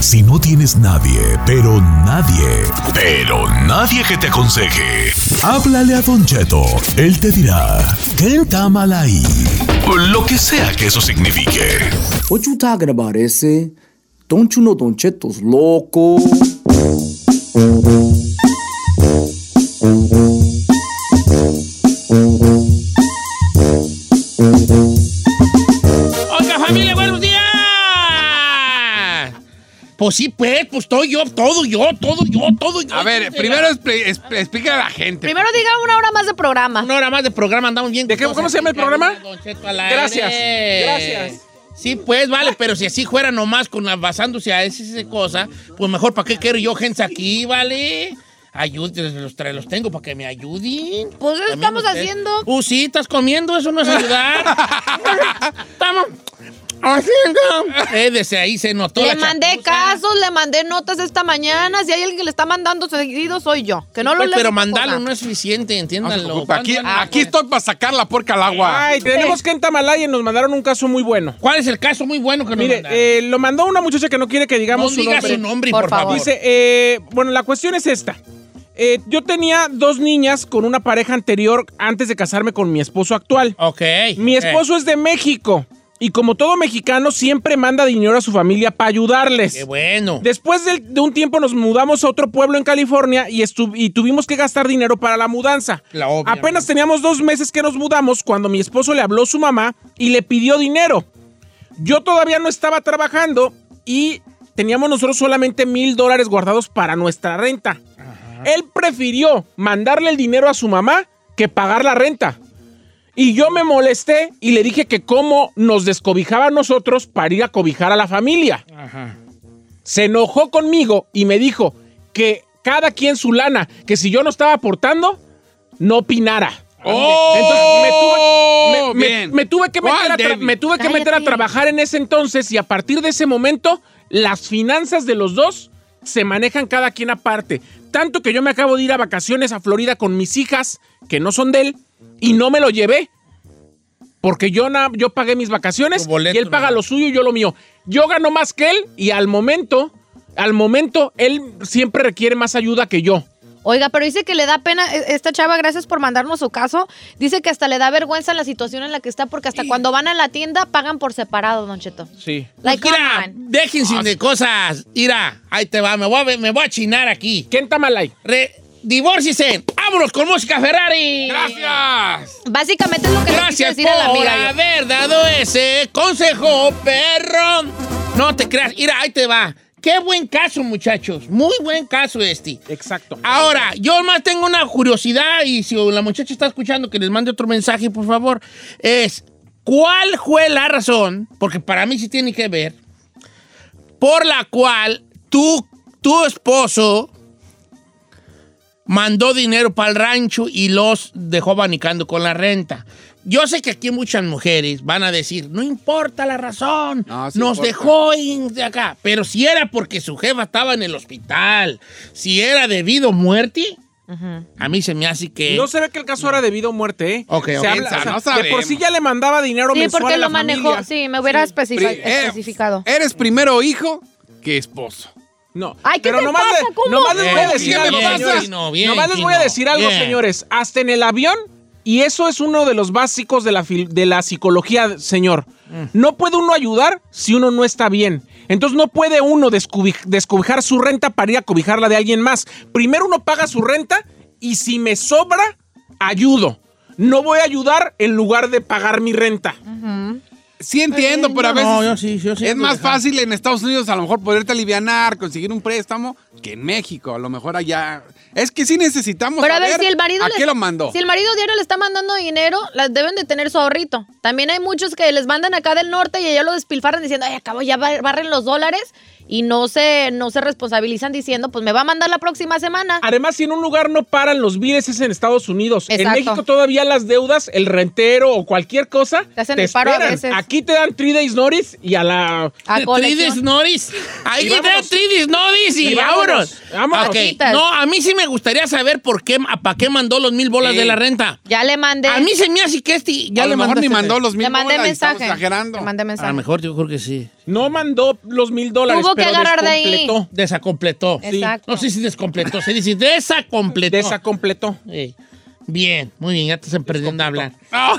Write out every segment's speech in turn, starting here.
Si no tienes nadie, pero nadie, pero nadie que te aconseje, háblale a Don Cheto. Él te dirá, ¿qué está mal ahí? Lo que sea que eso signifique. What you talking about, ese? Don't you know Don loco? Pues sí, pues, pues estoy yo, todo yo, todo yo, todo yo. A ver, primero expli- expli- explícale a la gente. Primero diga una hora más de programa. Una hora más de programa, andamos bien. ¿De qué- cómo se llama el programa? Gracias, gracias. Sí, pues, vale, pero si así fuera nomás con la- basándose a esa, esa cosa, pues mejor, ¿para qué quiero yo gente aquí, vale? Ayúdenles, los, tra- los tengo para que me ayuden. Pues eso estamos ustedes. haciendo. Uh, sí, estás comiendo, eso no es ayudar. Estamos. Eh, desde ahí se notó Le la mandé chapuza. casos, le mandé notas esta mañana. Si hay alguien que le está mandando seguido, soy yo. Que no lo Pues, pero mandarlo no es suficiente, No entiéndanlo. aquí, ¿Cuándo van a- aquí estoy para sacar la porca al agua. Ay, tenemos que en Tamalaya nos mandaron un caso muy bueno. ¿Cuál es el caso muy bueno que nos Mire, mandaron? eh, lo mandó una muchacha que no quiere que no digamos su diga nombre. su nombre, Por por, favor. Dice, eh, bueno, la cuestión es esta. Eh, yo tenía dos niñas con una pareja anterior antes de casarme con mi esposo actual. Ok. Mi esposo es de México y como todo mexicano siempre manda dinero a su familia para ayudarles. Qué bueno. Después de, de un tiempo nos mudamos a otro pueblo en California y, y tuvimos que gastar dinero para la mudanza. La obvia. Apenas teníamos dos meses que nos mudamos cuando mi esposo le habló a su mamá y le pidió dinero. Yo todavía no estaba trabajando y teníamos nosotros solamente mil dólares guardados para nuestra renta. Él prefirió mandarle el dinero a su mamá que pagar la renta. Y yo me molesté y le dije que cómo nos descobijaba a nosotros para ir a cobijar a la familia Ajá. se enojó conmigo y me dijo que cada quien su lana, que si yo no estaba aportando, no opinara. ¡Oh! Entonces me tuve, me- me- Bien. me tuve que, ¿Cuál, meter a, me tuve que meter a trabajar en ese entonces y a partir de ese momento las finanzas de los dos se manejan cada quien aparte. Tanto que yo me acabo de ir a vacaciones a Florida con mis hijas, que no son de él, y no me lo llevé. Porque yo, na- yo pagué mis vacaciones boleto, y él paga ¿no? lo suyo y yo lo mío. Yo gano más que él y al momento, al momento, él siempre requiere más ayuda que yo. Oiga, pero dice que le da pena. eh, Esta chava, gracias por mandarnos su caso. Dice que hasta le da vergüenza la situación en la que está porque hasta cuando van a la tienda pagan por separado, Don Cheto. Sí. Like, Pues mira, come on. déjense de cosas. Mira, ahí te va, me voy a, me voy a chinar aquí. ¿Quién Tamalay? Re, divórciese. ¡Vámonos con música Ferrari! ¡Gracias! Básicamente es lo que le Gracias decir a la por amiga. yo. haber dado ese consejo, perro. No te creas. Mira, ahí te va. Qué buen caso, muchachos. Muy buen caso este. Exacto. Ahora, yo más tengo una curiosidad y si la muchacha está escuchando, que les mande otro mensaje, por favor. Es, ¿cuál fue la razón? Porque para mí sí tiene que ver. Por la cual tú, tu esposo mandó dinero para el rancho y los dejó abanicando con la renta. Yo sé que aquí muchas mujeres van a decir, no importa la razón, No, sí nos importa. dejó de acá. Pero si era porque su jefa estaba en el hospital, si era debido a muerte, a mí se me hace que... No se ve que el caso era debido a muerte, ¿eh? Ok, Se ok. habla- Piensa, o sea, no de por sí ya le mandaba dinero Sí, mensual porque a la lo manejó. familia. Sí, me hubiera eh, especificado. Eres primero hijo que esposo. No. Ay, ¿qué pero te nomás, pasa? le- ¿Cómo? nomás les voy a decir bien, algo, bien, señores. Chino, bien, nomás les voy a decir algo, bien. señores. Hasta en el avión, y eso es uno de los básicos de la, de la psicología, señor. Mm. No puede uno ayudar si uno no está bien. Entonces no puede uno descubi- descobijar su renta para ir a cobijarla de alguien más. Primero uno paga su renta y si me sobra, ayudo. No voy a ayudar en lugar de pagar mi renta. Sí entiendo, pero a veces No, yo sí, yo sí es más fácil en Estados Unidos a lo mejor poderte alivianar, conseguir un préstamo, que en México. A lo mejor allá... Es que sí necesitamos Pero a ver, si el marido ¿A les- qué lo mandó? Si el marido diario le está mandando dinero, las deben de tener su ahorrito. También hay muchos que les mandan acá del norte y allá lo despilfarran diciendo, ay, acabo, ya bar- barren los dólares y no se, no se responsabilizan diciendo, pues me va a mandar la próxima semana. Además, si en un lugar no paran los biles es en Estados Unidos. En. México todavía las deudas, el rentero o cualquier cosa, Te hacen el paro a esperan. veces. Aquí te dan three days notice y a la... A colección. Noris. Ahí Y te vámonos. Tridis Noris y, Y vámonos. vámonos, vámonos. Ok, Quitas. No, a mí sí me gustaría saber por qué, para qué mandó los mil bolas Sí. de la renta. Ya le mandé. A mí se me hace que este ya a le lo mejor ni mandaste- mandó los mil le mandé bolas mensaje. exagerando. Le mandé A mensaje. lo mejor yo creo que sí. No mandó los mil dólares, Tuvo que pero agarrar de ahí. descompletó. Desacompletó. Exacto. No sé si descompletó, se dice desacompletó. Desacompletó. Ey. Bien, muy bien, ya te estás aprendiendo a hablar. Ah,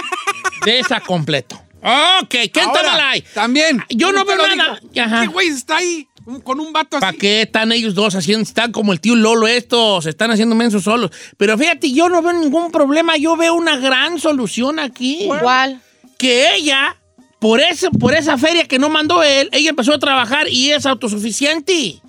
Desacompleto. Ok, ¿qué ahora, tal ahí? También. Yo no Te veo lo nada. digo. Ajá. ¿Qué güey está ahí un- con un vato así? ¿Para qué están ellos dos haciendo? Están como el tío Lolo estos, se están haciendo mensos solos. Pero fíjate, yo no veo ningún problema, yo veo una gran solución aquí. Igual. Que ella, por, ese, por esa feria que no mandó él, ella empezó a trabajar y es autosuficiente.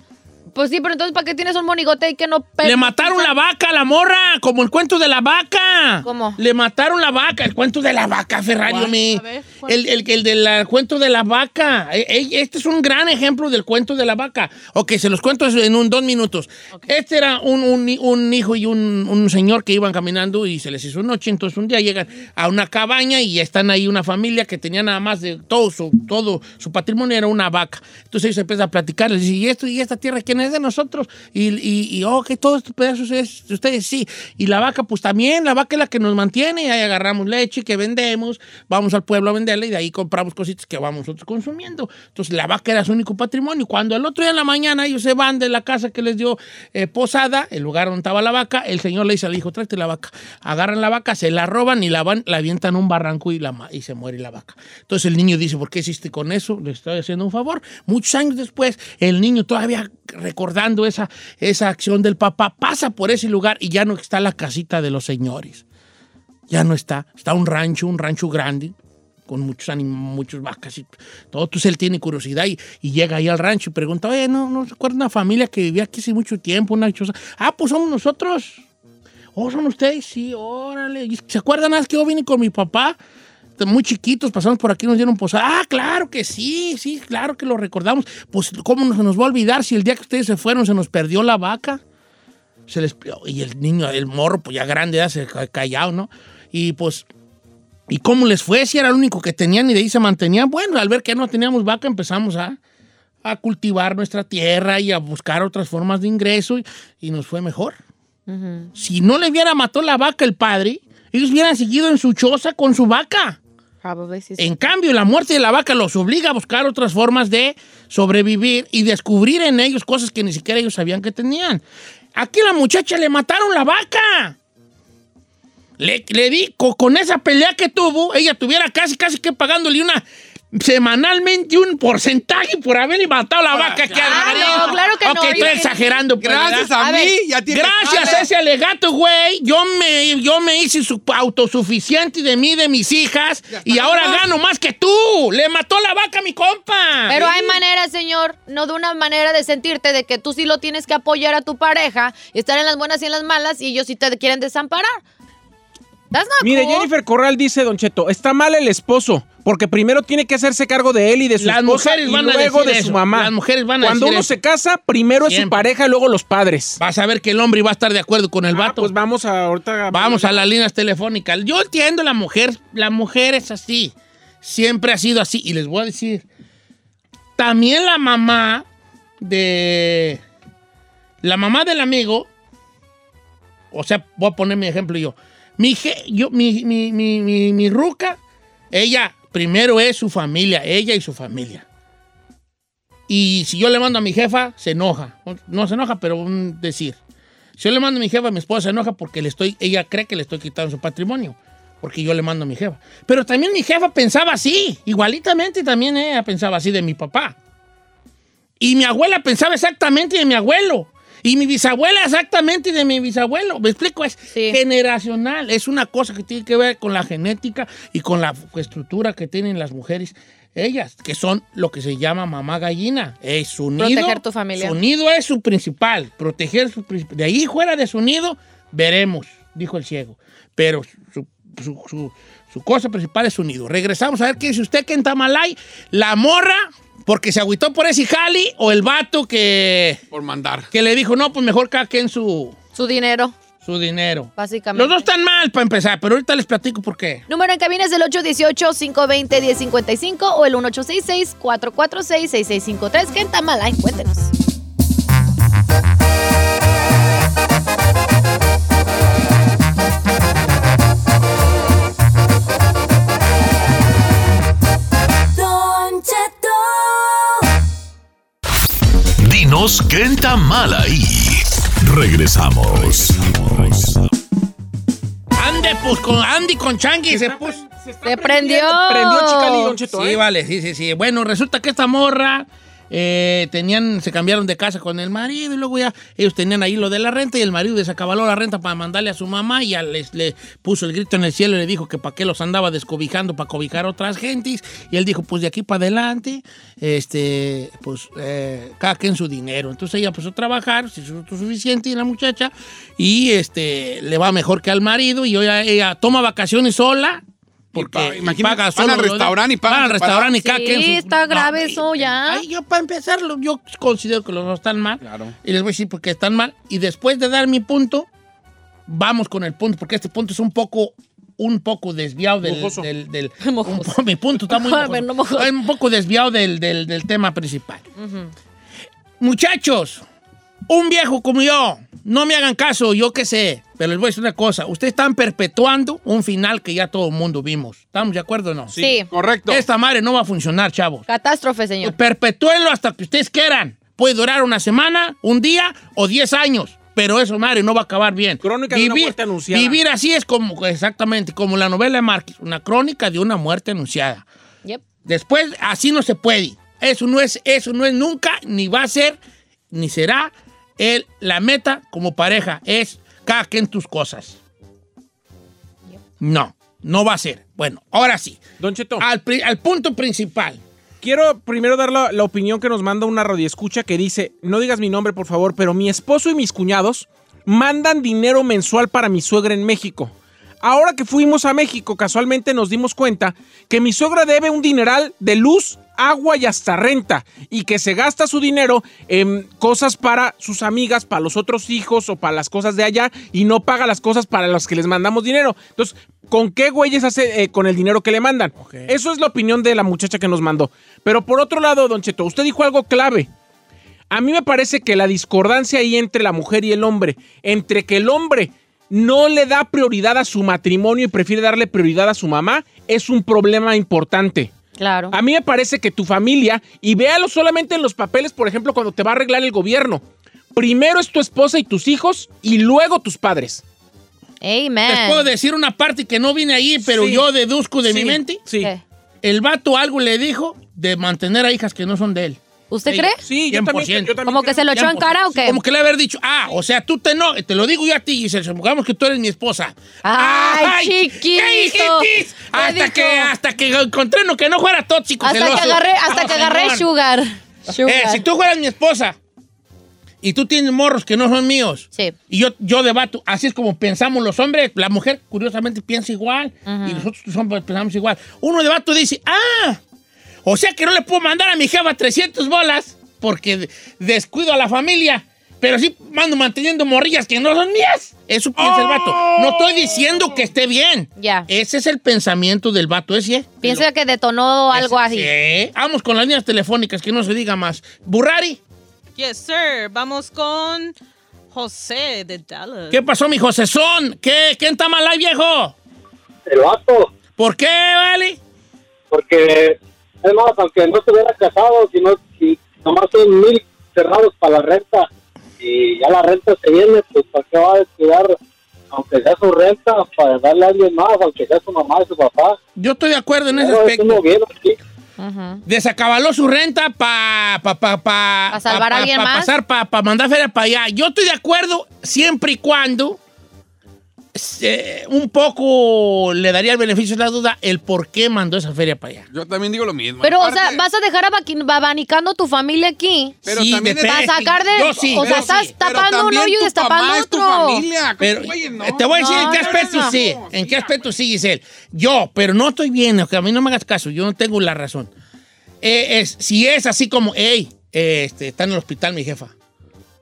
Pues sí, pero entonces, ¿para qué tienes un monigote ahí que no pe- Le mataron la vaca a la morra, como el cuento de la vaca. ¿Cómo? Le mataron la vaca, el cuento de la vaca, Ferrari. ver, ¿cuál? el, el, el del cuento de la vaca. E- e- Este es un gran ejemplo del cuento de la vaca. Ok, se los cuento en un dos minutos. Este era un, un- un hijo y un, un señor que iban caminando y se les hizo noche. Entonces un día llegan a una cabaña y están ahí una familia que tenía nada más de todo su, todo su patrimonio era una vaca. Entonces ellos empiezan a platicar, les dicen, ¿y esto y esta tierra quién es de nosotros? Y, y, y oh, que todos estos pedazos es de ustedes, sí. Y la vaca, pues también, la vaca es la que nos mantiene, y ahí agarramos leche que vendemos, vamos al pueblo a venderla y de ahí compramos cositas que vamos nosotros consumiendo. Entonces la vaca era su único patrimonio. Cuando el otro día en la mañana ellos se van de la casa que les dio eh, posada, el lugar donde estaba la vaca, el señor le dice al hijo, tráete la vaca. Agarran la vaca, se la roban y la van, la avientan a un barranco y, la, y se muere la vaca. Entonces el niño dice, ¿por qué hiciste con eso? Le estoy haciendo un favor. Muchos años después, el niño todavía recordando esa, esa acción del papá, pasa por ese lugar y ya no está la casita de los señores. Ya no está. Está un rancho, un rancho grande, con muchos animales, muchas vacas y todo. Entonces él tiene curiosidad y, llega ahí al rancho y pregunta, oye, ¿no, no se acuerda una familia que vivía aquí hace mucho tiempo, una choza? Ah, pues somos nosotros. ¿Oh, son ustedes? Sí, órale. ¿Y ¿Se acuerdan nada que yo vine con mi papá? Muy chiquitos, pasamos por aquí, nos dieron posada. Ah, claro que sí, sí, claro que lo recordamos. Pues, ¿cómo no se nos va a olvidar si el día que ustedes se fueron se nos perdió la vaca? Se les, y el niño, el morro, pues ya grande, ya se ca- callado, ¿no? Y pues, ¿y cómo les fue? Si era el único que tenían y de ahí se mantenían. Bueno, al ver que no teníamos vaca, empezamos a, a cultivar nuestra tierra y a buscar otras formas de ingreso y, y nos fue mejor. Si no le hubiera matado la vaca el padre, ellos hubieran seguido en su choza con su vaca. En cambio, la muerte de la vaca los obliga a buscar otras formas de sobrevivir y descubrir en ellos cosas que ni siquiera ellos sabían que tenían. Aquí la muchacha le mataron la vaca. Le, le di, co- con esa pelea que tuvo, ella tuviera casi, casi que pagándole una semanalmente un porcentaje por haberle matado la vaca. que Ah, no, claro que no, estoy yo- exagerando. pues, Gracias ¿verdad? a, A mí, ver, ya tiene Gracias a ese alegato, güey, yo me, yo me hice su- autosuficiente de mí, de mis hijas, y ahora más. gano más que tú. Le mató la vaca a mi compa. Pero hay maneras, señor, no de una manera de sentirte de que tú sí lo tienes que apoyar a tu pareja, y estar en las buenas y en las malas, y ellos sí te quieren desamparar. Mire, cool. Jennifer Corral dice, Don Cheto, está mal el esposo, porque primero tiene que hacerse cargo de él y de su Las esposa mujeres y van luego de eso. su mamá. Las mujeres van a Cuando decir uno eso. se casa, primero es su pareja y luego los padres. Vas a ver que el hombre va a estar de acuerdo con el Ah, vato. pues vamos a ahorita. Vamos a las líneas telefónicas. Yo entiendo la mujer, la mujer es así. Siempre ha sido así. Y les voy a decir, también la mamá de... La mamá del amigo, o sea, voy a poner mi ejemplo yo. Mi, je- yo, mi, mi, mi, mi, mi ruca, ella primero es su familia, ella y su familia. Y si yo le mando a mi jefa, se enoja. No se enoja, pero un decir. Si yo le mando a mi jefa, mi esposa se enoja porque le estoy, ella cree que le estoy quitando su patrimonio. Porque yo le mando a mi jefa. Pero también mi jefa pensaba así. Igualitamente también ella pensaba así de mi papá. Y mi abuela pensaba exactamente de mi abuelo. Y mi bisabuela exactamente de mi bisabuelo. ¿Me explico? Es Sí. generacional. Es una cosa que tiene que ver con la genética y con la estructura que tienen las mujeres. Ellas, que son lo que se llama mamá gallina. Es su nido. Proteger tu familia. Su nido es su principal. Proteger su principal. De ahí fuera de su nido, veremos, dijo el ciego. Pero su, su- su- su cosa principal es su nido. Regresamos a ver qué dice usted que en Tamalay, la morra, porque se agüitó por ese jali, o el vato que, Por mandar. que le dijo, no, pues mejor cada quien su, Su dinero, su dinero. básicamente. Los dos están mal para empezar, pero ahorita les platico por qué. Número en cabina es el 818-520-1055 o el 1866-446-6653. ¿Qué en Tamalay? Cuéntenos. Está mal ahí. Regresamos. Ande, pues con Andy con Changi se puso. Se prendió. Prendió Chicali, Don Cheto, Sí, ¿eh? vale, sí, sí, sí. Bueno, resulta que esta morra eh, tenían, se cambiaron de casa con el marido y luego ya ellos tenían ahí lo de la renta y el marido desacabaló la renta para mandarle a su mamá y ya les, le puso el grito en el cielo y le dijo que para qué los andaba descobijando para cobijar otras gentes y él dijo pues de aquí para adelante este pues eh, su dinero. Entonces ella empezó a trabajar se hizo suficiente y la muchacha y este le va mejor que al marido y ella, ella toma vacaciones sola porque imagínate, paga van al restaurante y pagan van al restaurante y Sí, está grave eso ya. ay, yo para empezarlo, yo considero que los dos están mal. Claro. Y les voy a decir por qué están mal. Y después de dar mi punto, vamos con el punto, porque este punto es un poco un poco desviado del... Del, del- un mi punto está muy mojoso. no mojoso. Un poco desviado del, del- del tema principal. Muchachos, un viejo como yo, no me hagan caso, yo qué sé, pero les voy a decir una cosa. Ustedes están perpetuando un final que ya todo el mundo vimos. ¿Estamos de acuerdo o no? Sí. Correcto. Esta madre no va a funcionar, chavos. Catástrofe, señor. Perpetúenlo hasta que ustedes quieran. Puede durar una semana, un día o diez años. Pero eso, madre, no va a acabar bien. Crónica de una muerte anunciada. Vivir así es como, exactamente, como la novela de Márquez. Una crónica de una muerte anunciada. Yep. Después, así no se puede. Eso no es, eso no es nunca, ni va a ser, ni será el, la meta como pareja. Es cada quien tus cosas. No, no va a ser. Bueno, ahora sí. Don Cheto, Al, al punto principal. quiero primero dar la, la opinión que nos manda una radioescucha que dice, no digas mi nombre por favor, pero mi esposo y mis cuñados mandan dinero mensual para mi suegra en México. Ahora que fuimos a México, casualmente nos dimos cuenta que mi suegra debe un dineral de luz, agua y hasta renta, y que se gasta su dinero en cosas para sus amigas, para los otros hijos o para las cosas de allá, y no paga las cosas para las que les mandamos dinero. Entonces, ¿con qué güeyes hace eh, con el dinero que le mandan? Eso es la opinión de la muchacha que nos mandó. Pero por otro lado, don Cheto, usted dijo algo clave. A mí me parece que la discordancia ahí entre la mujer y el hombre, entre que el hombre no le da prioridad a su matrimonio y prefiere darle prioridad a su mamá, es un problema importante. Claro. A mí me parece que tu familia, y véalo solamente en los papeles, por ejemplo, cuando te va a arreglar el gobierno, primero es tu esposa y tus hijos y luego tus padres. Amen. Les puedo decir una parte que no viene ahí, pero Sí. yo deduzco de mi mente. Sí. ¿Qué? El vato algo le dijo de mantener a hijas que no son de él. ¿Usted cree? Sí, yo también, 100%. yo también ¿Como que se lo echó en cara o qué? Como que le haber dicho, ah, o sea, tú te no, te lo digo yo a ti, Giselle, supongamos que tú eres mi esposa. Ay, chiquito. ¿qué? ¿Qué Hasta dijo? que, hasta que encontré uno que no fuera tóxico, Hasta que celoso. agarré, hasta No, que agarré señor. sugar. Sugar. Eh, si tú fueras mi esposa y tú tienes morros que no son míos, Sí. y yo, yo debato, así es como pensamos los hombres, la mujer curiosamente piensa igual, y nosotros los hombres pensamos igual. Uno debato dice, ah, o sea que no le puedo mandar a mi jefa 300 bolas porque de- descuido a la familia, pero sí mando manteniendo morrillas que no son mías. Eso piensa el vato. No estoy diciendo que esté bien. Ya. Ese es el pensamiento del vato ese. Piensa que detonó algo así. Sí. Vamos con las líneas telefónicas, que no se diga más. Burrari. Yes, sir. Vamos con José de Dallas. ¿Qué pasó, mi Josezón? ¿Qué? ¿Quién está mal ahí, viejo? el vato, ¿Por qué, vale? porque es más, aunque no se hubiera casado, si, no, si nomás son mil cerrados para la renta y ya la renta se viene, pues ¿para qué va a descuidar, aunque sea su renta, para darle a alguien más, aunque sea su mamá y su papá? Yo estoy de acuerdo en ese aspecto. Ujú. Desacabaló su renta para pa, pa, pa, ¿Pa salvar a alguien más? pasar, para mandar feria para allá. Yo estoy de acuerdo siempre y cuando eh, un poco le daría el beneficio de la duda el por qué mandó esa feria para allá. Yo también digo lo mismo. Pero, o sea, vas a dejar abanicando tu familia aquí. Pero Sí, también. Para sacar de. Yo sí, o sea, estás sí. Tapando un hoyo y destapando mamá es tu otro. familia. ¿Cómo, Pero güey, no? te voy a decir en qué aspecto no, no. sí. En qué aspecto sí, Giselle. Yo, pero no estoy bien, que a mí no me hagas caso, yo no tengo la razón. Eh, es, si es así como, hey, este, está en el hospital mi jefa.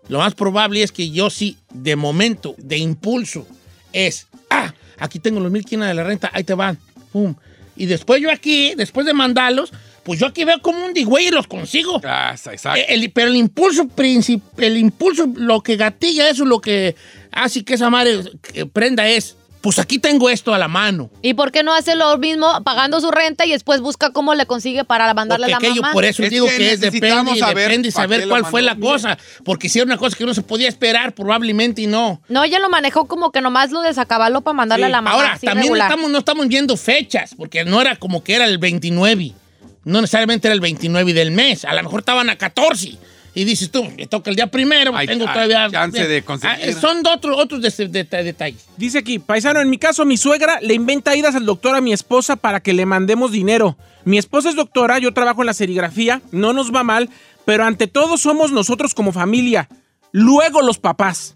Lo más probable es que yo sí, de momento, de impulso, es, ah, aquí tengo los mil quinas de la renta, ahí te van, pum. Y después yo aquí, después de mandarlos, pues yo aquí veo como un digüey y los consigo. Ah, exacto. Eh, el- pero el impulso princip- el impulso, lo que gatilla eso, lo que hace que esa madre eh, prenda es, pues aquí tengo esto a la mano. ¿Y por qué no hace lo mismo pagando su renta y después busca cómo le consigue para mandarle Porque a la aquello, mamá? por eso Es digo que que, es depende, saber depende y saber cuál fue la cosa. Porque si era una cosa que no se podía esperar, probablemente y no. No, ella lo manejó como que nomás lo desacabaló para mandarle a la mamá. Ahora, también regular. estamos, no estamos viendo fechas, porque no era como que era el 29. No necesariamente era el 29 del mes. A lo mejor estaban a 14. Y dices tú, me toca el día primero, Hay- tengo hay todavía... chance de conseguir. Ah, son otros otros de- de- de- detalles. Dice aquí, paisano, en mi caso, mi suegra le inventa idas al doctor a mi esposa para que le mandemos dinero. Mi esposa es doctora, yo trabajo en la serigrafía, no nos va mal, pero ante todo somos nosotros como familia. Luego los papás.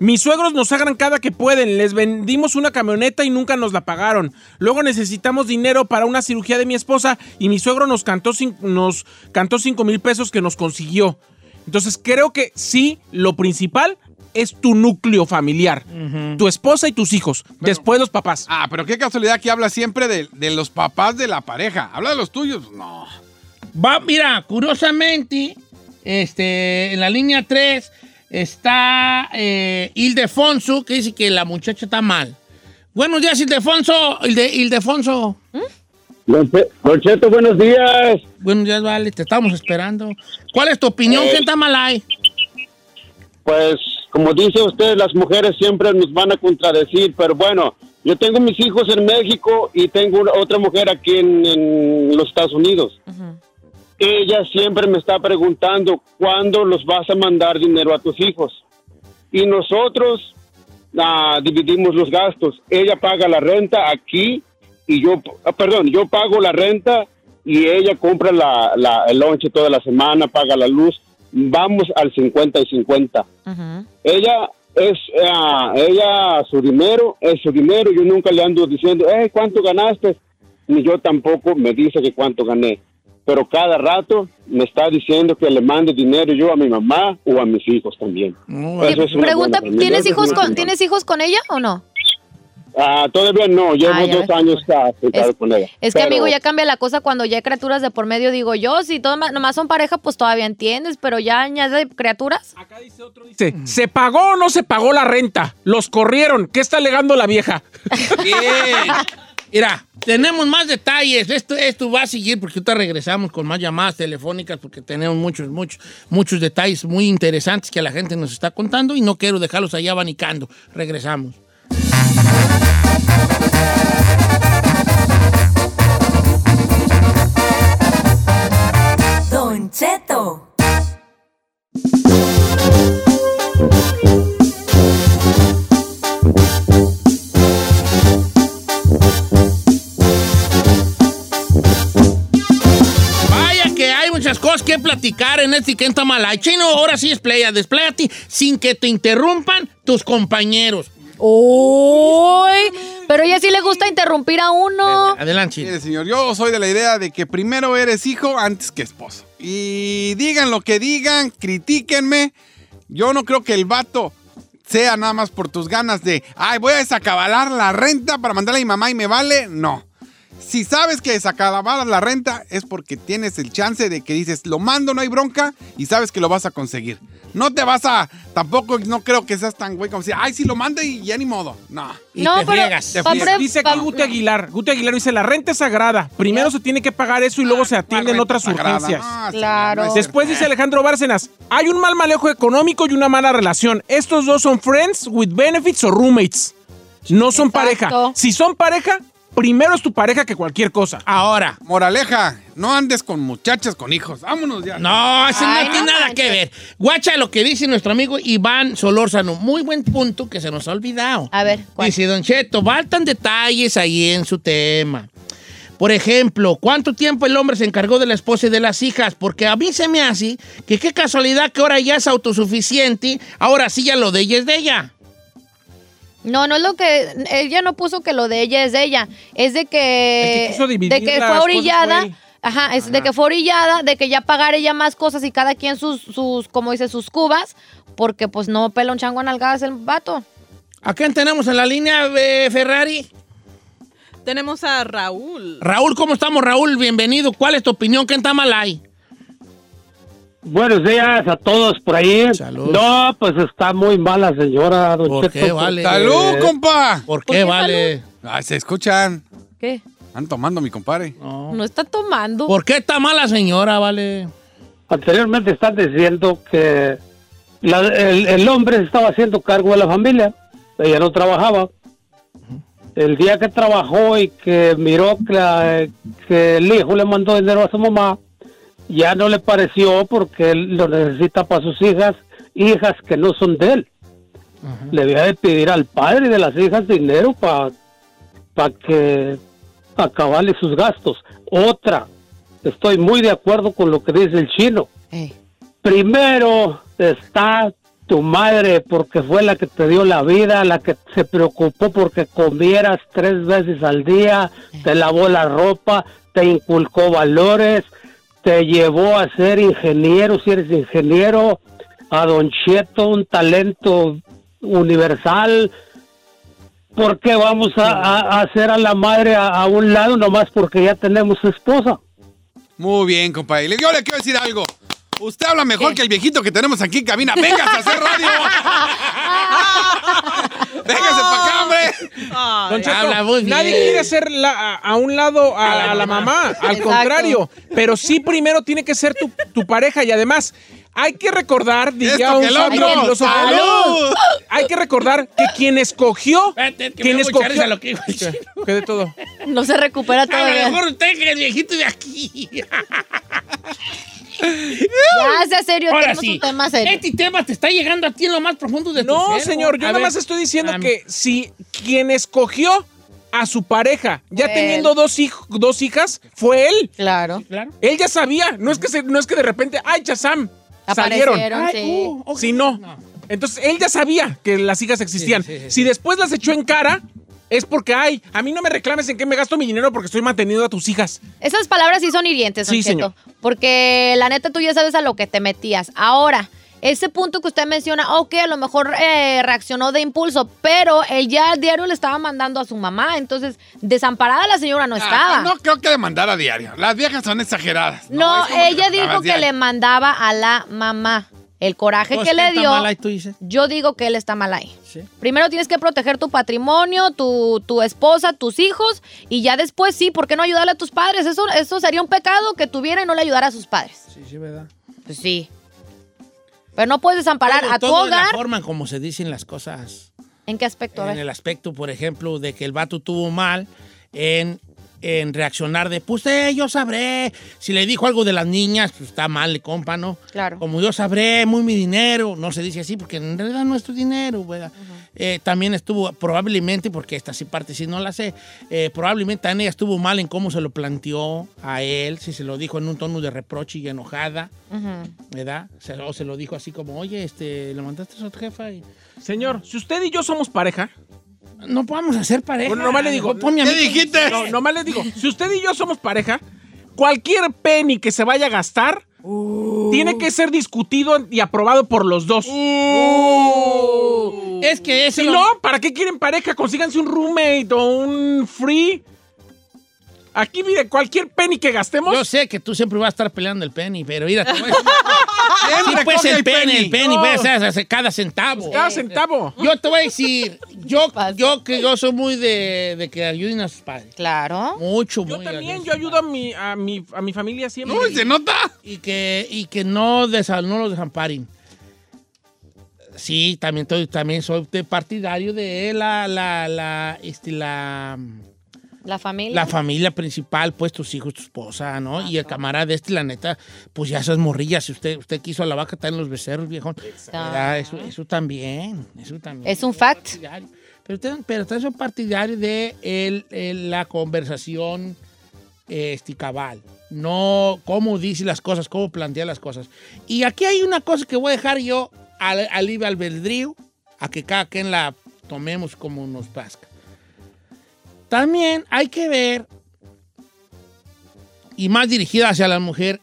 Mis suegros nos agarran cada que pueden, les vendimos una camioneta y nunca nos la pagaron. Luego necesitamos dinero para una cirugía de mi esposa y mi suegro nos cantó, nos cantó 5 mil pesos que nos consiguió. Entonces creo que sí, lo principal es tu núcleo familiar. Tu esposa y tus hijos. después los papás. Ah, pero qué casualidad que habla siempre de, de los papás de la pareja. Habla de los tuyos. No. Va, mira, curiosamente, este, en la línea 3 está eh, Ildefonso, que dice que la muchacha está mal. Buenos días, Ildefonso. Ilde, Ildefonso. Don Cheto, buenos días. Buenos días, vale, te estamos esperando. ¿Cuál es tu opinión? Eh, ¿Quién está mal ahí? Pues, como dice usted, las mujeres siempre nos van a contradecir, pero bueno, yo tengo mis hijos en México y tengo una- otra mujer aquí en, en los Estados Unidos. Ella siempre me está preguntando cuándo los vas a mandar dinero a tus hijos. Y nosotros ah, dividimos los gastos. Ella paga la renta aquí y yo, ah, perdón, yo pago la renta y ella compra la, la- el lonche toda la semana, paga la luz. Vamos al 50 y 50. Ella es, ah, ella, su dinero es su dinero. Yo nunca le ando diciendo, eh, ¿cuánto ganaste? Ni yo tampoco me dice que cuánto gané. Pero cada rato me está diciendo que le mande dinero yo a mi mamá o a mis hijos también. Eso es una Pregunta. ¿tienes hijos, con, buena ¿tienes hijos con ella o no? Ah, todavía no, llevo Ah, dos ves. años casado con ella. Es que, Pero- amigo, ya cambia la cosa cuando ya hay criaturas de por medio. Digo yo, si todo, nomás son pareja, pues todavía entiendes, pero ya añade criaturas. Acá dice otro, dice, ¿se pagó o no se pagó la renta? Los corrieron. ¿Qué está alegando la vieja? Bien. Mira, tenemos más detalles. Esto, esto va a seguir porque ahorita regresamos con más llamadas telefónicas porque tenemos muchos, muchos, muchos detalles muy interesantes que la gente nos está contando y no quiero dejarlos allá abanicando. Regresamos. Platicar en este Quenta Malay. Chino, ahora sí desplaya, despléate sin que te interrumpan tus compañeros. ¡Uy! Pero a ella sí le gusta interrumpir a uno. Adelante, Chino. Mire, señor, yo soy de la idea de que primero eres hijo antes que esposo. Y digan lo que digan, critíquenme. Yo no creo que el vato sea nada más por tus ganas de, ay, voy a desacabalar la renta para mandarle a mi mamá y me vale. No. Si sabes que desacabalar la renta es porque tienes el chance de que dices, lo mando, no hay bronca, y sabes que lo vas a conseguir. No te vas a, tampoco no creo que seas tan güey como decir, ay, sí lo mando y ya ni modo. No. Y no, te pero friegas. Te pa' friegas. pre- Dice aquí Guti Aguilar. Guti Aguilar dice, la renta es sagrada. Primero se tiene que pagar eso y luego se atienden La otras sagrada. urgencias. No, señor, Claro. no Después dice Alejandro Bárcenas, hay un mal manejo económico y una mala relación. Estos dos son friends with benefits o roommates. No son Exacto. pareja. Si son pareja, primero es tu pareja que cualquier cosa. Ahora, Moraleja, no andes con muchachas con hijos. Vámonos ya. No, eso Ay, no tiene no nada manches. que ver. Guacha lo que dice nuestro amigo Iván Solórzano. Muy buen punto que se nos ha olvidado. A ver, ¿cuál? Dice, Don Cheto, faltan detalles ahí en su tema. Por ejemplo, ¿cuánto tiempo el hombre se encargó de la esposa y de las hijas? Porque a mí se me hace que qué casualidad que ahora ya es autosuficiente, ahora sí ya lo de ella es de ella. No, no es lo que. Ella no puso que lo de ella es de ella. Es de que. De que fue orillada. Ajá, es de que fue orillada, de que ya pagar ella más cosas y cada quien sus, sus, como dice, sus cubas, porque pues no pela un chango en algadas el vato. ¿A quién tenemos en la línea, eh, Ferrari? Tenemos a Raúl. Raúl, ¿cómo estamos, Raúl? Bienvenido. ¿Cuál es tu opinión? ¿Quién está mal ahí? Buenos días a todos por ahí. Salud. No, pues está muy mala señora. don ¿Por Cheto, qué, vale? ¡Salud, compa! ¿Por ¿Por qué qué vale? Ay, se escuchan. ¿Qué? Están tomando mi compadre. No. No está tomando. ¿Por qué está mala señora, vale? Anteriormente están diciendo que la- el, el hombre se estaba haciendo cargo de la familia. Ella no trabajaba. El día que trabajó y que miró que, la- que el hijo le mandó dinero a su mamá, ya no le pareció porque él lo necesita para sus hijas, hijas que no son de él. Le había de pedir al padre de las hijas dinero para que acabarle sus gastos. Otra, estoy muy de acuerdo con lo que dice el chino. Primero está tu madre porque fue la que te dio la vida, la que se preocupó porque comieras tres veces al día, te lavó la ropa, te inculcó valores, te llevó a ser ingeniero, si eres ingeniero, a Don Cheto, un talento universal. ¿Por qué vamos a, a- a hacer a la madre a, a un lado nomás porque ya tenemos esposa? Muy bien, compadre. Yo le quiero decir algo. Usted habla mejor ¿Qué? que el viejito que tenemos aquí en cabina. ¡Véngase a hacer radio! ¡Véngase para acá, Don Cheto, habla muy bien. nadie quiere hacer la- a, a un lado a, A la a la mamá. al Exacto. contrario. Pero sí primero tiene que ser tu, tu pareja y además hay que recordar, diría Esto un que el sabio otro. filósofo, ¡Salud! hay que recordar que quien escogió, Espérate, que quien echar escogió, lo que dijo el chino. ¿Qué de todo? no se recupera A lo todavía. mejor usted que es el viejito de aquí. Ya, sea serio, Ahora tenemos sí. un tema serio. Este tema te está llegando a ti en lo más profundo de tu No, señor, yo nada más estoy diciendo que si quien escogió a su pareja, ya Fue teniendo dos, hij- dos hijas, fue él. Claro. Claro. Él ya sabía, no es que, se- no es que de repente, ay, Chazam, salieron. Ay, sí. uh, ok. Si no. Entonces, él ya sabía que las hijas existían. Sí, sí, sí, si después las echó en cara, es porque, ay, a mí no me reclames en qué me gasto mi dinero porque estoy manteniendo a tus hijas. Esas palabras sí son hirientes, Sí, Cheto, señor. Porque la neta tú ya sabes a lo que te metías. Ahora, ese punto que usted menciona, ok, a lo mejor eh, reaccionó de impulso, pero él ya al diario le estaba mandando a su mamá. Entonces, desamparada la señora no estaba. Ah, no creo que demandar a diario. Las viejas son exageradas. No, ella dijo que le mandaba a la mamá. El coraje Entonces, que le ¿quién está dio. mal ahí, tú dices? Yo digo que él está mal ahí. Sí. Primero tienes que proteger tu patrimonio, tu, tu esposa, tus hijos, y ya después sí, ¿por qué no ayudarle a tus padres? Eso, eso sería un pecado que tuviera y no le ayudara a sus padres. Sí, sí, ¿verdad? Pues sí. Pero no puedes desamparar Todo- a tu todo en la hogar. forma en como se dicen las cosas. ¿En qué aspecto? A En ver. el aspecto, por ejemplo, de que el vato tuvo mal en, en reaccionar de, pues eh, yo sabré. Si le dijo algo de las niñas, pues está mal, le compa, ¿no? Claro. Como yo sabré, muy mi dinero. No se dice así porque en realidad no es tu dinero, ¿verdad? Eh, también estuvo, probablemente, porque esta sí parte sí no la sé, eh, probablemente también ella estuvo mal en cómo se lo planteó a él, si se lo dijo en un tono de reproche y enojada. ¿verdad? Se- o se lo dijo así como, oye, este, le mandaste a tu jefa y... Señor, si usted y yo somos pareja, No podemos hacer pareja. Bueno, nomás le digo, Ponme a ¿Qué dijiste? no, nomás les digo, si usted y yo somos pareja, cualquier penny que se vaya a gastar tiene que ser discutido y aprobado por los dos. Es que eso Si lo- no, ¿para qué quieren pareja? Consíganse un roommate o un free. Aquí, mire, cualquier penny que gastemos. Yo sé que tú siempre vas a estar peleando el penny, pero mira, te voy a decir- Sí, pues el penny, el penny, No. pues, es- es cada centavo. cada centavo. Yo te voy a decir, yo, yo que yo soy muy de, de que ayuden a sus padres. Claro. Mucho, Yo muy también, yo ayudo a mi, a mi, a mi familia siempre. Uy, se nota. Y que, y que no, desa- no los desamparen. Sí, también, estoy- también soy de partidario de la, la, la, este, la, La familia. la familia principal, pues tus hijos, tu esposa, ¿no? Y el camarada este, la neta, pues ya esas morrillas. Si usted, usted quiso a la vaca, está en los becerros, viejón. Eso, eso también, eso también. Es un fact. Pero usted, pero usted es partidario de el- el- la conversación este, cabal. No cómo dice las cosas, cómo plantea las cosas. Y aquí hay una cosa que voy a dejar yo al, al libre albedrío, a que cada quien la tomemos como nos plazca. También hay que ver, y más dirigida hacia la mujer,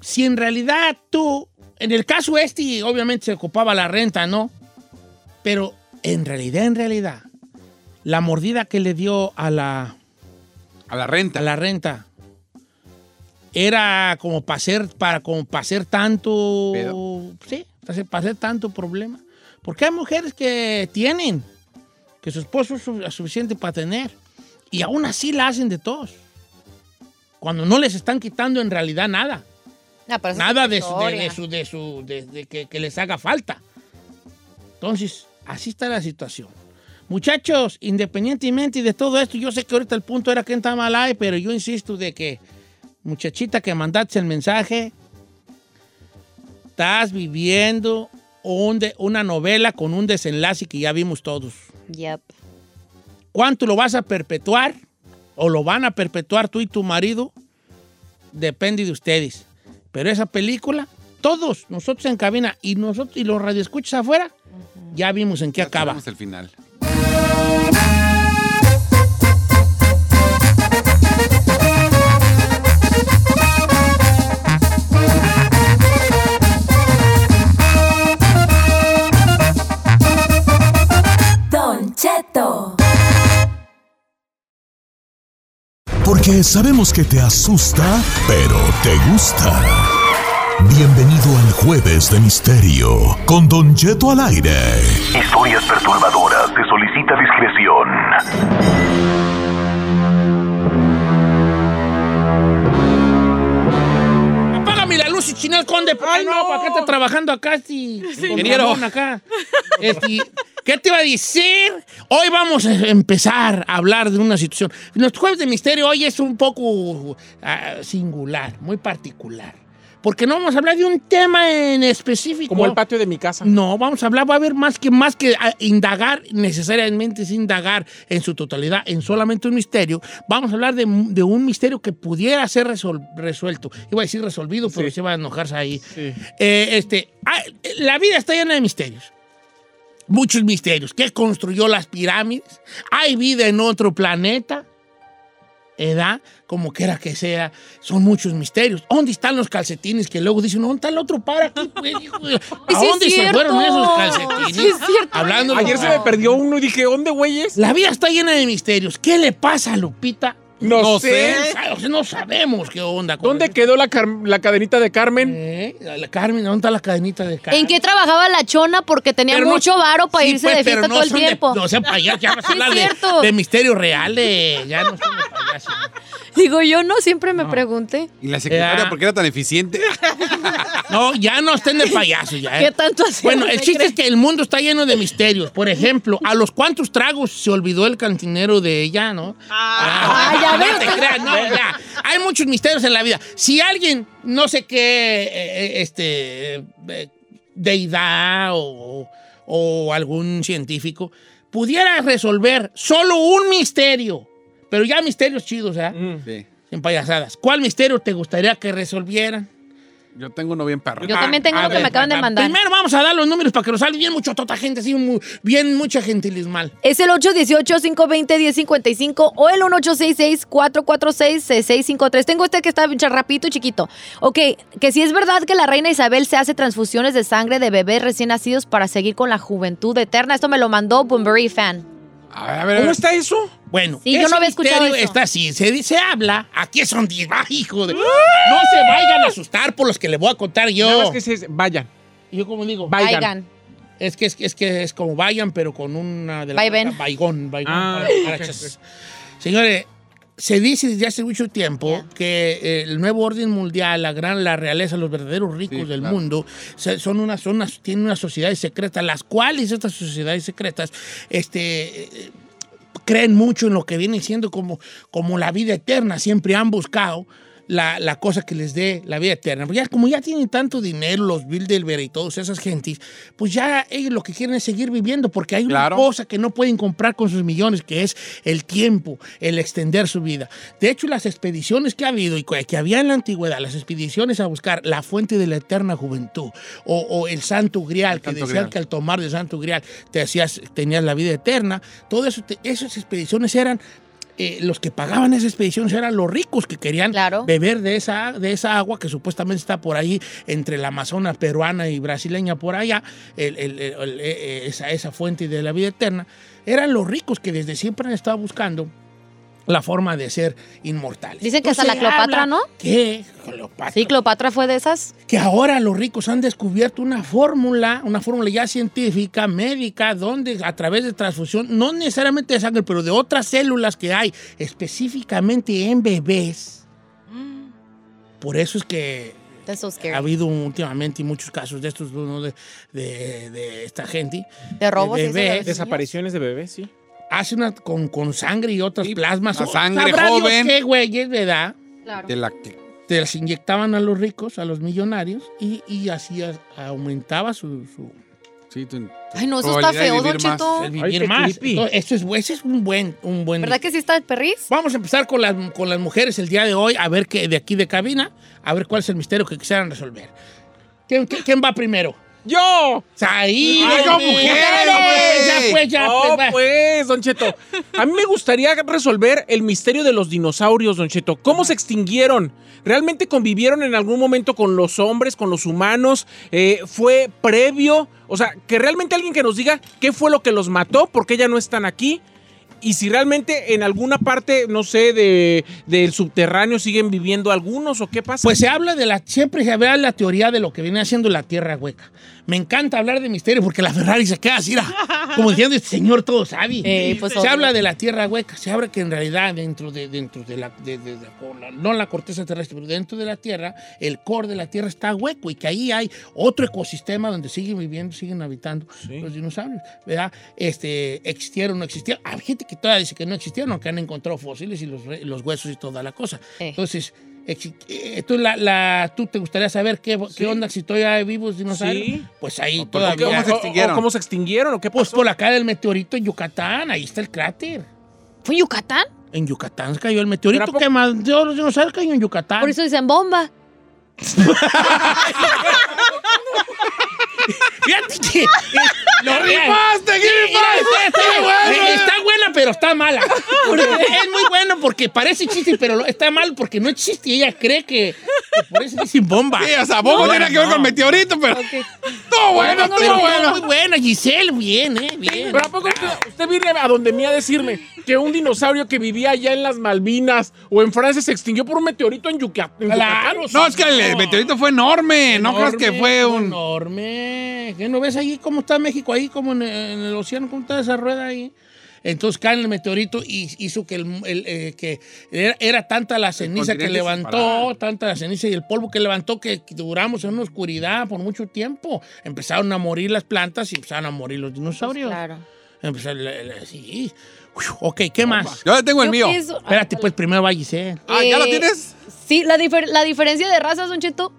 si en realidad tú, en el caso este, obviamente se ocupaba la renta, ¿no? Pero en realidad, en realidad, la mordida que le dio a la, A la renta. a la renta era como para hacer, para, como para hacer tanto, sí, para hacer tanto problema. Porque hay mujeres que tienen, que su esposo es su- suficiente para tener, y aún así la hacen de todos. Cuando no les están quitando en realidad nada. Nada de, su, de, su, de su, de- de que, que les haga falta. Entonces, así está la situación. Muchachos, independientemente de todo esto, yo sé que ahorita el punto era que está mal ahí, pero yo insisto de que, muchachita que mandaste el mensaje, estás viviendo un de- una novela con un desenlace que ya vimos todos. Yep. ¿Cuánto lo vas a perpetuar? ¿O lo van a perpetuar tú y tu marido? Depende de ustedes. Pero esa película, todos, nosotros en cabina y nosotros y los radioescuchas afuera, ya vimos en qué Ya acaba. el final. Don Cheto. Porque sabemos que te asusta, pero te gusta. Bienvenido al Jueves de Misterio con Don Jeto al aire. Historias perturbadoras. Se solicita discreción. Apágame la luz y chinel conde, Ay, no, no. acá está trabajando acá, con Ingeniero. Acá. Este, ¿Qué te iba a decir? Hoy vamos a empezar a hablar de una situación. Nuestro jueves de misterio hoy es un poco ah, singular, muy particular. Porque no vamos a hablar de un tema en específico. Como el patio de mi casa. No, vamos a hablar, va a haber más que, más que ah, indagar, necesariamente es indagar en su totalidad, en solamente un misterio. Vamos a hablar de, de un misterio que pudiera ser resol- resuelto. Iba a decir resolvido, pero Sí. se va a enojarse ahí. Sí. Eh, este, ah, la vida está llena de misterios. Muchos misterios. ¿Qué construyó las pirámides? ¿Hay vida en otro planeta? ¿Edad? Como quiera que sea, son muchos misterios. ¿Dónde están los calcetines que luego dicen, ¿dónde está el otro para aquí? pues, hijo de- ¿A es dónde se cierto. fueron esos calcetines? Sí es cierto. Hablando Ayer se me perdió uno y dije, ¿dónde, güeyes? La vida está llena de misterios. ¿Qué le pasa a Lupita? No, No sé. O sea, no sabemos qué onda. con ¿Dónde eso. quedó la, la cadenita de Carmen? Eh, la Carmen, ¿dónde está la cadenita de Carmen? ¿En qué trabajaba la chona? Porque tenía Pero no- mucho varo para Sí, irse pues, de pero fiesta no todo el son de- tiempo. no sean payasos, ya vas a Sí, hablar es de, cierto. de misterios reales. Ya no son de payasos. Digo, yo no, siempre me pregunté. ¿Y la secretaria Ya. por qué era tan eficiente? No, ya no estén de payasos. Ya, ¿eh? ¿Qué tanto hacemos? Bueno, el ¿Me chiste es que el mundo está lleno de misterios. Por ejemplo, ¿a los cuántos tragos se olvidó el cantinero de ella, no? Ah, ya no te creas, no, ya. Hay muchos misterios en la vida. Si alguien, no sé qué, eh, eh, este, eh, deidad o, o algún científico, pudiera resolver solo un misterio, pero ya misterios chidos, ¿eh? Mm. Sí. Sin payasadas. ¿Cuál misterio te gustaría que resolvieran? Yo tengo uno bien perro. Yo también tengo uno que ver, me acaban de mandar. Primero vamos a dar los números para que nos salga bien mucho tota gente, así, bien mucha gentilismal. Es el 818-520-1055 o el 1866-446-6653. Tengo este que está bien rapidito y chiquito. Ok, que si es verdad que la reina Isabel se hace transfusiones de sangre de bebés recién nacidos para seguir con la juventud eterna. Esto me lo mandó Boomberry Fan. A ver, a ver. ¿Cómo está eso? Bueno, Sí, yo ese no había escuchado misterio eso. Está así, se dice, habla, aquí son 10, ah, hijo de... No se vayan a asustar por los que les voy a contar Nada yo. más que se vayan. Yo como digo, Vayan. Vayan. es que es, es que es como vayan, pero con una de la Vaivén. Baigón, baigón. Ah, para- para ok, chas. Señores, se dice desde hace mucho tiempo que eh, el nuevo orden mundial, la gran, la realeza, los verdaderos ricos Sí, del claro. mundo, son unas, son unas, tienen unas sociedades secretas, las cuales estas sociedades secretas, este, eh, creen mucho en lo que viene siendo como, como la vida eterna, siempre han buscado la, la cosa que les dé la vida eterna. Porque ya, como ya tienen tanto dinero, los Bilderberg y todas esas gentes, pues ya ellos lo que quieren es seguir viviendo, porque hay Claro. una cosa que no pueden comprar con sus millones, que es el tiempo, el extender su vida. De hecho, las expediciones que ha habido y que había en la antigüedad, las expediciones a buscar la fuente de la eterna juventud o, o el santo grial, El que santo decían grial. que al tomar del santo grial te hacías, tenías la vida eterna, te- esas expediciones eran eh, los que pagaban esas expediciones eran los ricos que querían Claro. beber de esa, de esa agua que supuestamente está por ahí entre la Amazonas peruana y brasileña por allá, el- el- el- el- eh, esa, esa fuente de la vida eterna. Eran los ricos que desde siempre han estado buscando la forma de ser inmortales. Dicen que hasta la Cleopatra, ¿no? Que Cleopatra. Sí, Cleopatra fue de esas. que ahora los ricos han descubierto una fórmula, una fórmula ya científica, médica, donde a través de transfusión, no necesariamente de sangre, pero de otras células que hay específicamente en bebés. Por eso es que so ha habido últimamente muchos casos de estos, ¿no? de, de- de esta gente. De robos de y eso de bebés. Desapariciones de bebés, sí. Hace una con, con sangre y otras plasmas. la O- sangre sabrá Dios joven. qué güeyes, ¿verdad? Claro. De la que- Te las inyectaban a los ricos, a los millonarios, y, y así aumentaba su, su- sí, tu- Ay, no, eso está feo, Don vivir más. Cheto. Ay, vivir qué más. creepy. Entonces, eso es, ese es un buen, un buen. ¿Verdad que sí está el perris? Vamos a empezar con las, con las mujeres el día de hoy, a ver qué de aquí de cabina, a ver cuál es el misterio que quisieran resolver. ¿Quién, quién- quién va primero? ¡Yo! Ahí, hombre. mujeres, Ya, pues, No, pues, pues, Don Cheto. A mí me gustaría resolver el misterio de los dinosaurios, Don Cheto. ¿Cómo se extinguieron? ¿Realmente convivieron en algún momento con los hombres, con los humanos? Eh, ¿Fue previo? O sea, que realmente alguien que nos diga qué fue lo que los mató, por qué ya no están aquí. Y si realmente en alguna parte, no sé, de, del subterráneo siguen viviendo algunos o qué pasa. Pues se habla de la, siempre se habla de la teoría de lo que viene haciendo la Tierra hueca. Me encanta hablar de misterio porque la Ferrari se queda así, como diciendo, este señor todo sabe. Eh, pues, se obvio. habla de la Tierra hueca, se habla que en realidad dentro de, dentro de la, de- de- de- con la- no la corteza terrestre, pero dentro de la Tierra, el core de la Tierra está hueco y que ahí hay otro ecosistema donde siguen viviendo, siguen habitando los dinosaurios, ¿verdad? Este, existieron, no existieron. Hay gente que todavía dice que no existieron, aunque han encontrado fósiles y los, huesos y toda la cosa. Eh. Entonces, ¿tú, la, la- ¿tú te gustaría saber qué, qué onda si todavía hay vivos dinosaurios? Sí. Pues ahí ¿por todavía. ¿Cómo se O- o- extinguieron? ¿Cómo se extinguieron o qué Pues pasó? por la caída del meteorito en Yucatán, ahí está el cráter. ¿Fue en Yucatán? En Yucatán se cayó el meteorito que mandó los dinosaurios cayó en Yucatán. Por eso dicen bomba. Fíjate que. eh, lo rifaste, está, eh, buena, pero está mala. Es muy bueno porque parece chiste, pero está mal porque no existe. Y ella cree que, que por eso dicen bomba. Sí, o sea, bomba No, tiene que ver no. con meteorito, pero. Todo bueno, todo bueno. Muy buena, Giselle, bien, ¿eh? Bien. Pero ¿a poco usted, usted viene a donde mía a decirme que un dinosaurio que vivía allá en las Malvinas o en Francia se extinguió por un meteorito en Yucatán? Claro, No, es que el meteorito fue enorme. No creas que fue un. Enorme. ¿Qué no ves ahí cómo está México ahí, como en, en el océano, cómo está esa rueda ahí? Entonces cae el meteorito y hizo que, el, el, eh, que era, era tanta la ceniza que levantó, separado. tanta la ceniza y el polvo que levantó que duramos en una oscuridad por mucho tiempo. Empezaron a morir las plantas y empezaron a morir los dinosaurios. Claro. Empezaron, la- la- sí. Uy, Ok, ¿qué más? Yo tengo el Yo mío. pienso- Espérate, pues primero va Giselle. Ah, ¿ya lo Eh, tienes? Sí, la, difer- la diferencia de razas, Don Cheto.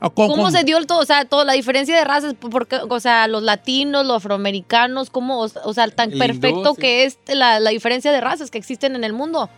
Ah, ¿Cómo, ¿Cómo se dio el todo? O sea, todo, la diferencia de razas, porque, o sea, los latinos, los afroamericanos, ¿cómo, o, sea, tan perfecto sí. que es la, la diferencia de razas que existen en el mundo?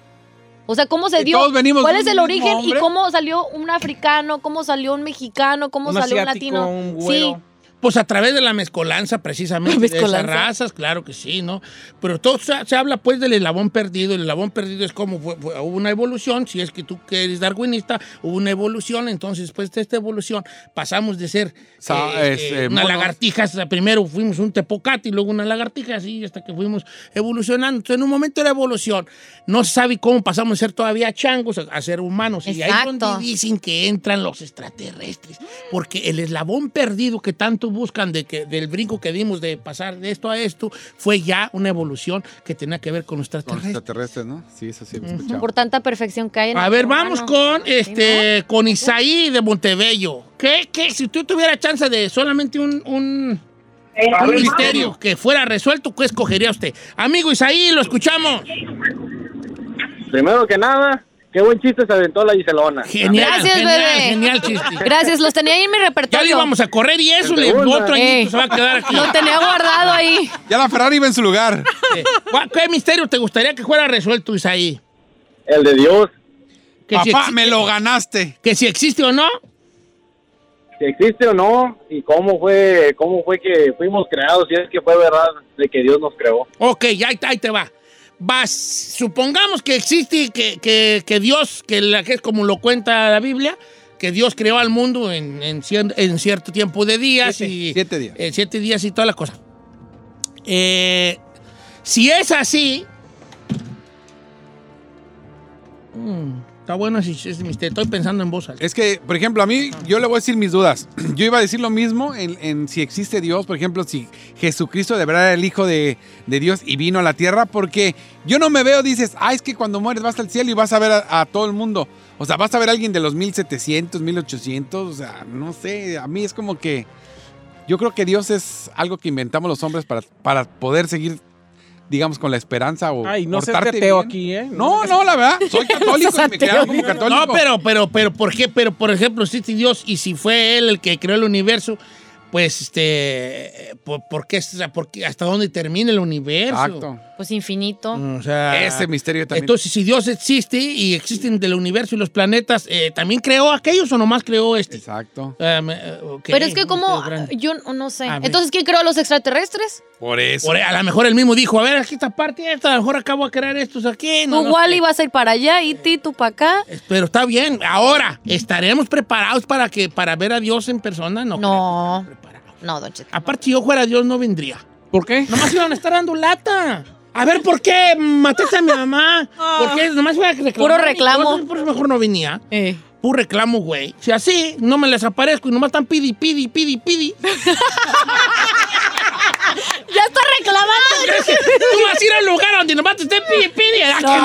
O sea, ¿cómo se Y dio? ¿Cuál es el origen y cómo salió un africano, cómo salió un mexicano, cómo Un salió un latino? un. Sí. Pues a través de la mezcolanza, precisamente, La de esas mezcolanza. razas, claro que sí, ¿no? Pero todo se, se habla, pues, del eslabón perdido. El eslabón perdido es como fue- fue- hubo una evolución, si es que tú que eres darwinista, hubo una evolución, entonces después de esta evolución pasamos de ser Sa- eh, es, eh, eh, unas monos. lagartijas, primero fuimos un tepocate y luego una lagartija, así hasta que fuimos evolucionando. Entonces, en un momento de la evolución, no se sabe cómo pasamos de ser todavía changos a, a ser humanos. Y ahí es donde dicen que entran los extraterrestres, porque el eslabón perdido que tanto buscan de que, del brinco que dimos de pasar de esto a esto fue ya una evolución que tenía que ver con los Con extraterrestres. extraterrestres, ¿no? Sí, eso sí lo he escuchado. Por tanta perfección que hay en A ver, vamos humano. con este con Isaí de Montebello. ¿Qué, qué? Si tú tuvieras chance de solamente un, un, un misterio que fuera resuelto, ¿qué escogería usted? Amigo Isaí, lo escuchamos. Primero que nada, qué buen chiste se aventó la Giselona. Genial, Gracias, genial, bebé. genial chiste. Gracias, los tenía ahí en mi Ya repertorio. le íbamos a correr y eso, le, otro añito se va a quedar aquí. Lo tenía guardado ahí. Ya la Ferrari iba en su lugar. Eh, ¿cuál- ¿Qué misterio te gustaría que fuera resuelto, Isaí? El de Dios, Que Papá, me lo ganaste. Que si existe o no. si existe o no, y cómo fue, cómo fue que fuimos creados, si es que fue verdad de que Dios nos creó. Ok, ya ahí, ahí te va. Vas, supongamos que existe, que, que, que Dios, que, la, que es como lo cuenta la Biblia, que Dios creó al mundo en, en, cien- en cierto tiempo de días. Siete, y, siete días. eh, siete días y toda la cosa. Eh, si es así, Mm, está bueno misterio. Estoy pensando en alta. Es que, por ejemplo, a mí, yo le voy a decir mis dudas. Yo iba a decir lo mismo en, si existe Dios, por ejemplo, si Jesucristo de verdad era el Hijo de, de Dios y vino a la tierra, porque yo no me veo, dices, ah, es que cuando mueres vas al cielo y vas a ver a, a todo el mundo. O sea, vas a ver a alguien de los 1700, 1800, o sea, no sé, a mí es como que... Yo creo que Dios es algo que inventamos los hombres para, para poder seguir, digamos, con la esperanza o Ay, no portarte ateo bien. aquí, ¿eh? No, no, la verdad. Soy católico y me como católico. No, pero, pero, pero, ¿por qué? Pero, por ejemplo, si existe Dios y si fue Él el que creó el universo, pues, este, ¿por, por qué, por qué- hasta dónde termina el universo? Exacto. Pues infinito. O sea, Ese misterio también. Entonces, si Dios existe y existen del universo y los planetas, eh, ¿también creó aquellos o nomás creó este? Exacto. Eh, eh, Pero es que como, yo no sé. Entonces, ¿quién creó a los extraterrestres? Por eso. Por- a lo mejor él mismo dijo, a ver, aquí esta parte, esta, a lo mejor acabo de crear estos aquí. No, Tú, no Wally, vas a ir para allá y ti, tú para acá. Pero está bien. Ahora, ¿estaremos preparados para que para ver a Dios en persona? No. No. No, Don Cheto. Aparte, si yo fuera Dios, no vendría. ¿Por qué? Nomás iban a estar dando lata. A ver, ¿por qué mataste a mi mamá? ¿Por qué? Nomás iba a reclamar. Puro reclamo. Por eso- mejor no venía. Eh. Puro reclamo, güey. Si así, no me les aparezco y nomás están pidi, pidi, pidi, pidi. Ya está reclamando. Tú vas a ir al lugar donde nomás te estén pidi, pidi. Ah, que No.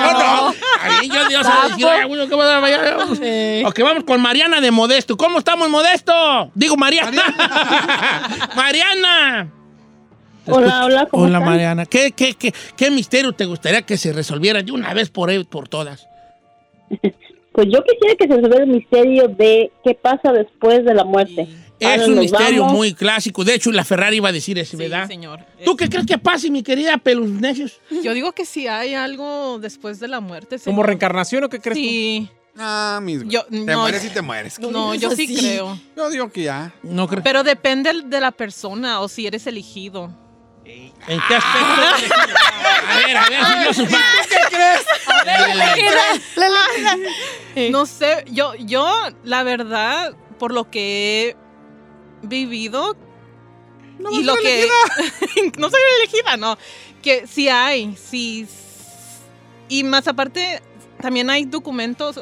no, no. Está bien, yo Dios a decir, Tampoco. "Oye, güey, ¿qué va a. Ok, vamos con Mariana de Modesto. ¿Cómo estamos, Modesto? Digo, Mariana. Mariana. Hola, hola, ¿cómo Hola, están? Mariana. ¿Qué, qué, qué, ¿Qué misterio te gustaría que se resolviera de una vez por, por todas? Pues yo quisiera que se resuelva el misterio de qué pasa después de la muerte. Es un misterio vamos. muy clásico. De hecho, la Ferrari iba a decir eso, Sí, ¿verdad? señor. ¿Tú qué crees que pase, mi querida Pelus Necios? Yo digo que si hay algo después de la muerte. ¿Como reencarnación o qué crees Sí. Ah, mis Yo- Te no, mueres y te mueres. No, yo sí creo. Yo digo que ya. No creo. Pero depende de la persona o si eres elegido. ¿En qué aspecto? a ver, a ver, filósofa. No sé, yo, yo, la verdad, por lo que he vivido y lo que no soy elegida, no, que sí hay, sí, y más aparte también hay documentos,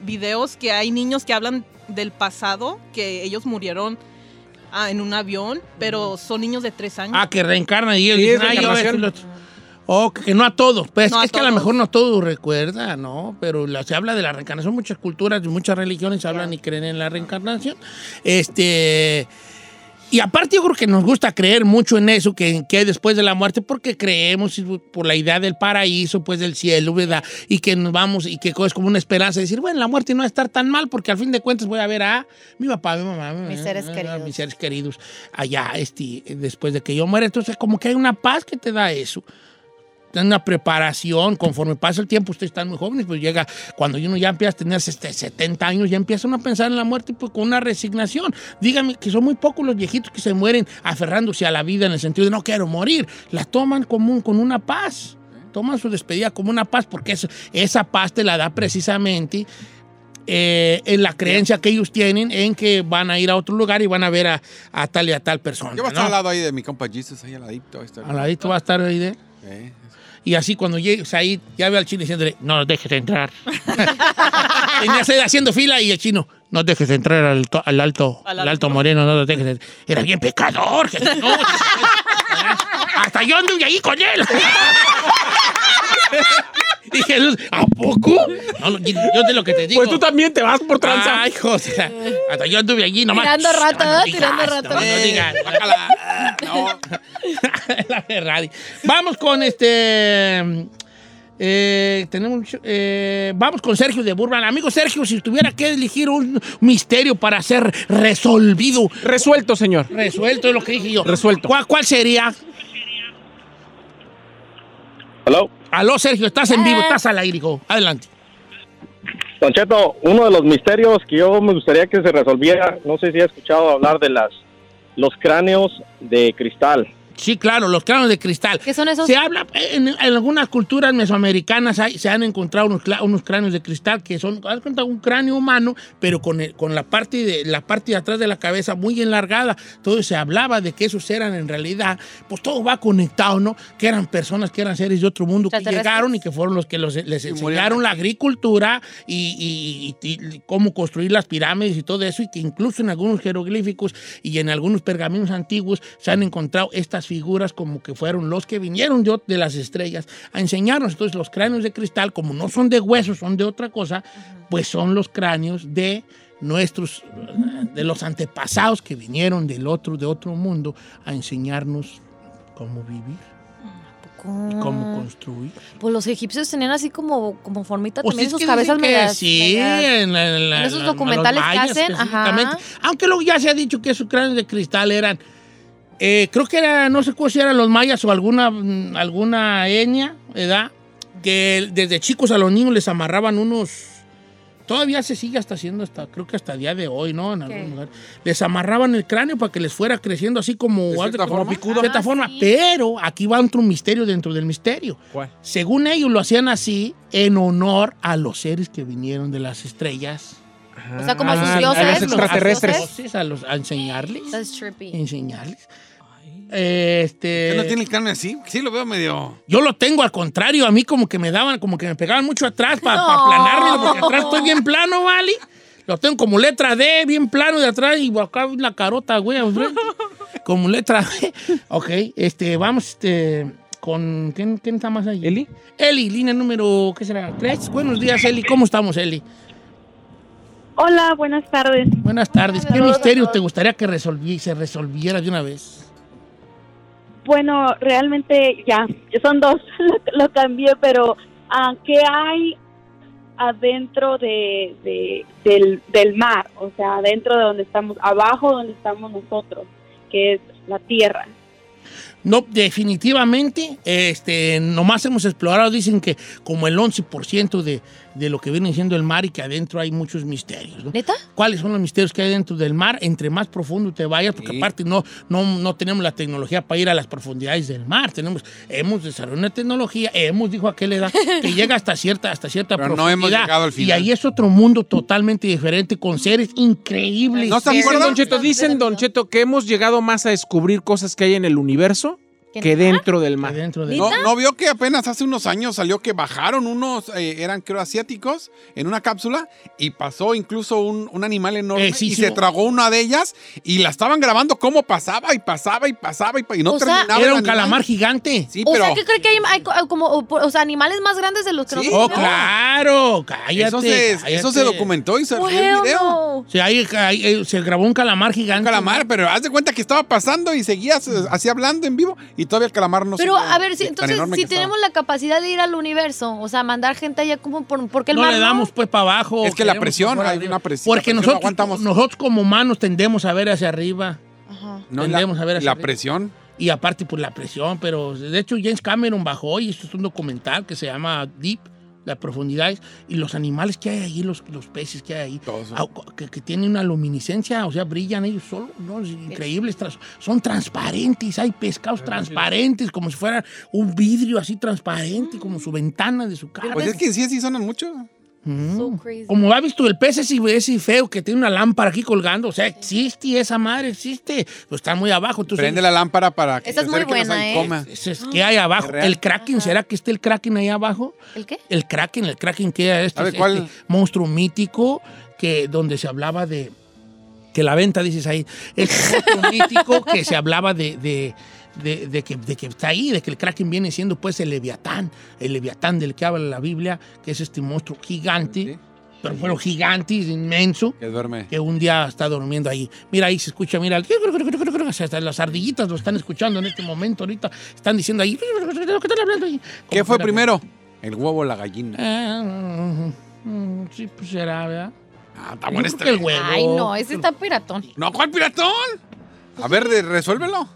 videos que hay niños que hablan del pasado, que ellos murieron ah, en un avión, pero son niños de tres años. Ah, que reencarna y ellos Sí, es dicen, "Ay, yo voy a lo otro". Oh, que no a todos. Pues No a es que a lo mejor no todos recuerdan, ¿no? Pero la- se habla de la reencarnación. Muchas culturas y muchas religiones hablan y creen en la reencarnación. Este. Y aparte, yo creo que nos gusta creer mucho en eso, que, que hay después de la muerte, porque creemos por la idea del paraíso, pues del cielo, ¿verdad? Y que nos vamos, y que es como una esperanza de decir, bueno, la muerte no va a estar tan mal, porque al fin de cuentas voy a ver a mi papá, mi mamá, Mis seres a queridos. mis seres queridos allá, este, después de que yo muera. Entonces, como que hay una paz que te da eso una preparación, conforme pasa el tiempo, ustedes están muy jóvenes, pues llega, cuando uno ya empieza a tener este, 70 años, ya empiezan a pensar en la muerte pues, con una resignación. Dígame que son muy pocos los viejitos que se mueren aferrándose a la vida en el sentido de no quiero morir, la toman como un- con una paz, toman su despedida como una paz, porque eso- esa paz te la da precisamente eh, en la creencia que ellos tienen en que van a ir a otro lugar y van a ver a, a tal y a tal persona. Yo voy a estar ¿no? al lado ahí de mi compa Jesus, ahí al ladito. Al ladito va a estar ahí de... Eh, Y así cuando llegues ahí, ya ve al chino diciéndole, no nos dejes entrar. Tenías ahí haciendo fila y el chino, no dejes entrar al, to- al alto, Al al alto. moreno, no lo dejes entrar. Era bien pecador. Jesús, no. Hasta yo anduve ahí con él. Jesús, ¿a poco? No, no, yo de lo que te digo. Pues tú también te vas por tranza. Ay, José. Hasta yo anduve allí nomás. Tirando rata, No, ¿verdad? digas, Tirando rata. No, no digas. bájala. No. la Ferrari. Vamos con este. eh, tenemos mucho- eh, vamos con Sergio de Burban. Amigo Sergio, si tuviera que elegir un misterio para ser resolvido, Resuelto, señor. resuelto es lo que dije yo. Resuelto. ¿Cuál, cuál sería? Hello. Aló, Sergio, estás en vivo, estás al aire, hijo. Adelante. Don Cheto, uno de los misterios que yo me gustaría que se resolviera, no sé si ha escuchado hablar de las los cráneos de cristal. Sí, claro, los cráneos de cristal. ¿Qué son esos? Se habla, en, en algunas culturas mesoamericanas hay- se han encontrado unos, unos cráneos de cristal que son, haz cuenta, un cráneo humano, pero con, el- con la, parte de, la parte de atrás de la cabeza muy enlargada. Todo se hablaba de que esos eran en realidad, pues todo va conectado, ¿no? Que eran personas, que eran seres de otro mundo que llegaron y que fueron los que los- les enseñaron la agricultura y, y- y- y cómo construir las pirámides y todo eso, y que incluso en algunos jeroglíficos y en algunos pergaminos antiguos se han encontrado estas figuras como que fueron los que vinieron de, de las estrellas a enseñarnos. Entonces los cráneos de cristal, como no son de huesos, son de otra cosa, pues son los cráneos de nuestros, de los antepasados que vinieron del otro, de otro mundo a enseñarnos cómo vivir y cómo construir. Pues los egipcios tenían así como, como formita Pues también sus cabezas que medias. Sí, medias- en, la- en la- en esos documentales los que hacen, ajá. Aunque luego ya se ha dicho que esos cráneos de cristal eran, eh, creo que era, no sé si eran los mayas o alguna, mm, alguna etnia, ¿verdad? Que desde chicos a los niños les amarraban unos... Todavía se sigue hasta haciendo hasta, creo que hasta el día de hoy, ¿no? En algún lugar. Les amarraban el cráneo para que les fuera creciendo así como... ¿De cierta como forma? picudo. De cierta Ah, forma. sí. Pero aquí va otro misterio dentro del misterio. ¿Cuál? Según ellos lo hacían así en honor a los seres que vinieron de las estrellas. O sea, como Ah, sus a dioses. los extraterrestres. A, los dioses, a, los- a enseñarles. That's trippy. Enseñarles. Este, ¿Usted no tiene el cráneo así? Sí, lo veo medio... Yo lo tengo al contrario, a mí como que me daban, como que me pegaban mucho atrás para No. aplanarme, porque atrás estoy bien plano, ¿vale? Lo tengo como letra D, bien plano de atrás y acá la carota, güey, como letra D. Ok, este, vamos, este, con, ¿quién, quién está más ahí? ¿Eli? Eli, línea número, ¿qué será? Tres. Buenos días, Eli. ¿Cómo estamos, Eli? Hola, buenas tardes. Buenas tardes. ¿Qué Hola, misterio te gustaría que resolvi- se resolviera de una vez? Bueno, realmente ya, son dos, lo, cambié, pero ah, ¿qué hay adentro de, de- del, del mar? O sea, adentro de donde estamos, abajo donde estamos nosotros, que es la tierra. No, definitivamente, este, nomás hemos explorado, dicen que como el 11% de, de lo que viene siendo el mar y que adentro hay muchos misterios. ¿no? ¿Neta? ¿Cuáles son los misterios que hay dentro del mar? Entre más profundo te vayas, porque Sí. aparte no, no, no tenemos la tecnología para ir a las profundidades del mar. Tenemos, hemos desarrollado una tecnología, hemos, dijo aquel edad, que llega hasta cierta, hasta cierta Pero no hemos llegado al final. Y ahí es otro mundo totalmente diferente, con seres increíbles. ¿No estás Dicen, acuerdas? Don Cheto, dicen, Don Cheto, que hemos llegado más a descubrir cosas que hay en el universo ¿Que que dentro del que mar. dentro del ¿No, ¿No vio que apenas hace unos años salió que bajaron unos, eh, eran creo asiáticos, en una cápsula y pasó incluso un, un animal enorme Eh, sí, y sí. se tragó una de ellas y la estaban grabando cómo pasaba y pasaba y pasaba y, y no O sea, terminaba. Era un animal. calamar gigante. Sí, O pero sea, ¿qué cree que hay, hay co- como o, sea, animales más grandes de los que Sí. nosotros Oh, claro, cállate. eso, se, cállate. eso se documentó y se vio el video. eh, se grabó un calamar gigante. Un calamar, pero haz de cuenta que estaba pasando y seguías eh, así hablando en vivo y todavía el calamar no Pero a ver, si, entonces, si estaba. tenemos la capacidad de ir al universo, o sea, mandar gente allá como por, porque el no mar le damos pues para abajo. Es que la presión, hay arriba. una presión, Porque presión no nosotros, aguantamos. nosotros como humanos tendemos a ver hacia arriba. Ajá. No, tendemos la, a ver hacia la arriba. presión. Y aparte por la presión, pero de hecho James Cameron bajó y esto es un documental que se llama Deep, las profundidades, y los animales que hay ahí, los, los peces que hay ahí, que, que tienen una luminiscencia, o sea, brillan ellos solos, ¿no? Es increíbles, son transparentes, hay pescados transparentes, como si fuera un vidrio así transparente, como su ventana de su casa. Pues es que sí, sí sonan mucho. Mm. So crazy. Como ha visto el pez ese, ese feo que tiene una lámpara aquí colgando, o sea, existe esa madre, existe, pero está muy abajo. Entonces, Prende la lámpara para que Esa se es muy buena, y ¿eh? coma. Ese es- ¿Qué hay abajo? Es. ¿El Kraken? ¿Será que está el Kraken ahí abajo? ¿El qué? El Kraken, el Kraken que era este, ¿cuál? este monstruo mítico que, donde se hablaba de. Que la venta, dices ahí. Este monstruo mítico que se hablaba de. de de, de que, de que está ahí, de que el Kraken viene siendo pues el Leviatán, el Leviatán del que habla la Biblia, que es este monstruo gigante, Sí. pero bueno, gigante, inmenso, Que duerme. que un día está durmiendo ahí. Mira, ahí se escucha, mira, hasta las ardillitas lo están escuchando en este momento ahorita. Están diciendo ahí. ¿Qué están hablando ahí? ¿Qué Como fue primero? El huevo o la gallina. Ah, sí, pues será, ¿verdad? Ah, está esta. que el huevo. Ay, no, ese está piratón. No, ¿cuál piratón? A ver, de- resuélvelo.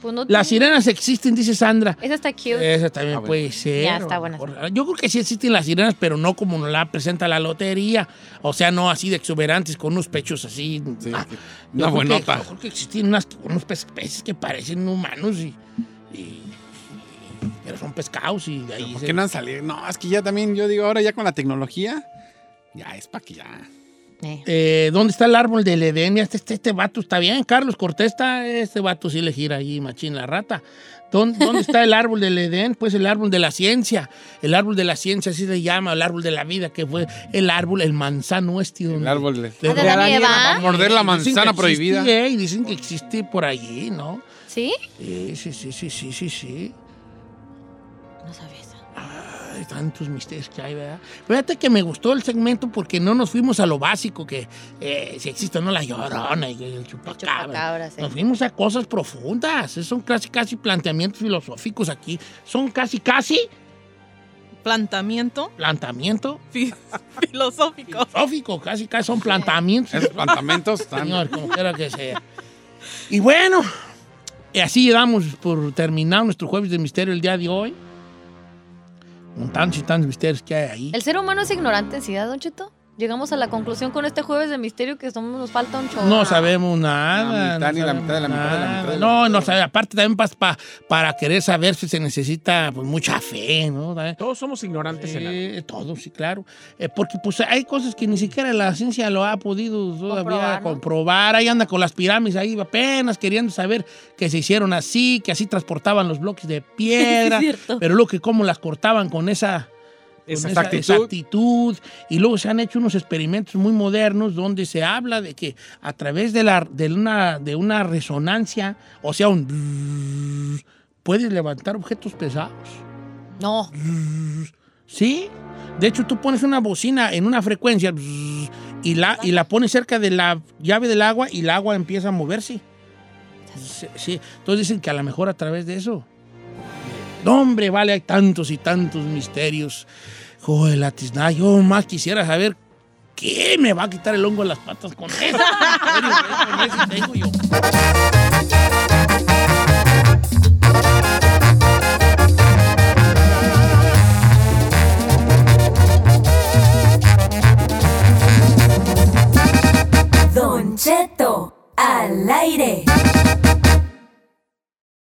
Pues no Las tiene- sirenas existen, dice Sandra. Esa está cute. Esa también puede ser. Ya, está buena. Yo creo que sí existen las sirenas, pero no como nos la presenta la lotería. O sea, no así de exuberantes, con unos pechos así. Ah, yo una creo que- buenota. yo creo que existen unas, unos pe- peces que parecen humanos y, y- pero son pescados y de ahí ¿Por se- qué no han salido? No, es que ya también, yo digo, ahora ya con la tecnología, ya es para que ya. Eh, ¿Dónde está el árbol del Edén? Este, este, este vato está bien, Carlos Cortés está, este vato sí le gira ahí, machín la rata. ¿Dónde, dónde está el árbol del Edén? Pues el árbol de la ciencia. El árbol de la ciencia, así se llama, el árbol de la vida, que fue el árbol, el manzano este. El árbol de, y Eva. Para morder la manzana prohibida. Y dicen que existe por allí, ¿no? ¿Sí? Sí, sí, sí, sí, sí, sí, sí. Ay, tantos misterios que hay, ¿verdad? Fíjate que me gustó el segmento porque no nos fuimos a lo básico, que eh, si existe o no la llorona y el chupacabra. chupacabra, sí. Nos fuimos a cosas profundas. Esos Son casi, casi planteamientos filosóficos aquí. Son casi, casi Plantamiento planteamiento fi- filosófico. filosófico. Casi, casi son planteamientos. Esos planteamientos están. Señor, como quiera que sea. Y bueno, y así damos por terminado nuestro jueves de misterio el día de hoy. Con tantos y tantos misterios que hay ahí. ¿El ser humano es ignorante en sí, Don Cheto? Llegamos a la conclusión con este jueves de misterio que somos, nos falta un show. No sabemos nada. La mitad, no ni la sabemos mitad de la mitad de la nada. mitad de la No, no sabe. Aparte también pa- pa- para querer saber si se necesita pues, mucha fe, ¿no? Todos somos ignorantes en algo. Eh, todo, sí, claro. Eh, porque pues hay cosas que ni siquiera la ciencia lo ha podido todavía Comprobar, comprobar. ¿no? Ahí anda con las pirámides, ahí apenas queriendo saber que se hicieron así, que así transportaban los bloques de piedra. Sí, es cierto. pero lo que cómo las cortaban con esa Esa. Y luego se han hecho unos experimentos muy modernos donde se habla de que a través de, la, de, una, de una resonancia, o sea, un... puedes levantar objetos pesados. No. ¿Sí? De hecho, tú pones una bocina en una frecuencia y la, y la pones cerca de la llave del agua y el agua empieza a moverse. Sí. Entonces dicen que a lo mejor a través de eso. No, hombre, vale, hay tantos y tantos misterios. Joder, la tiznada, yo más quisiera saber qué me va a quitar el hongo en las patas con eso. Don Cheto, al aire.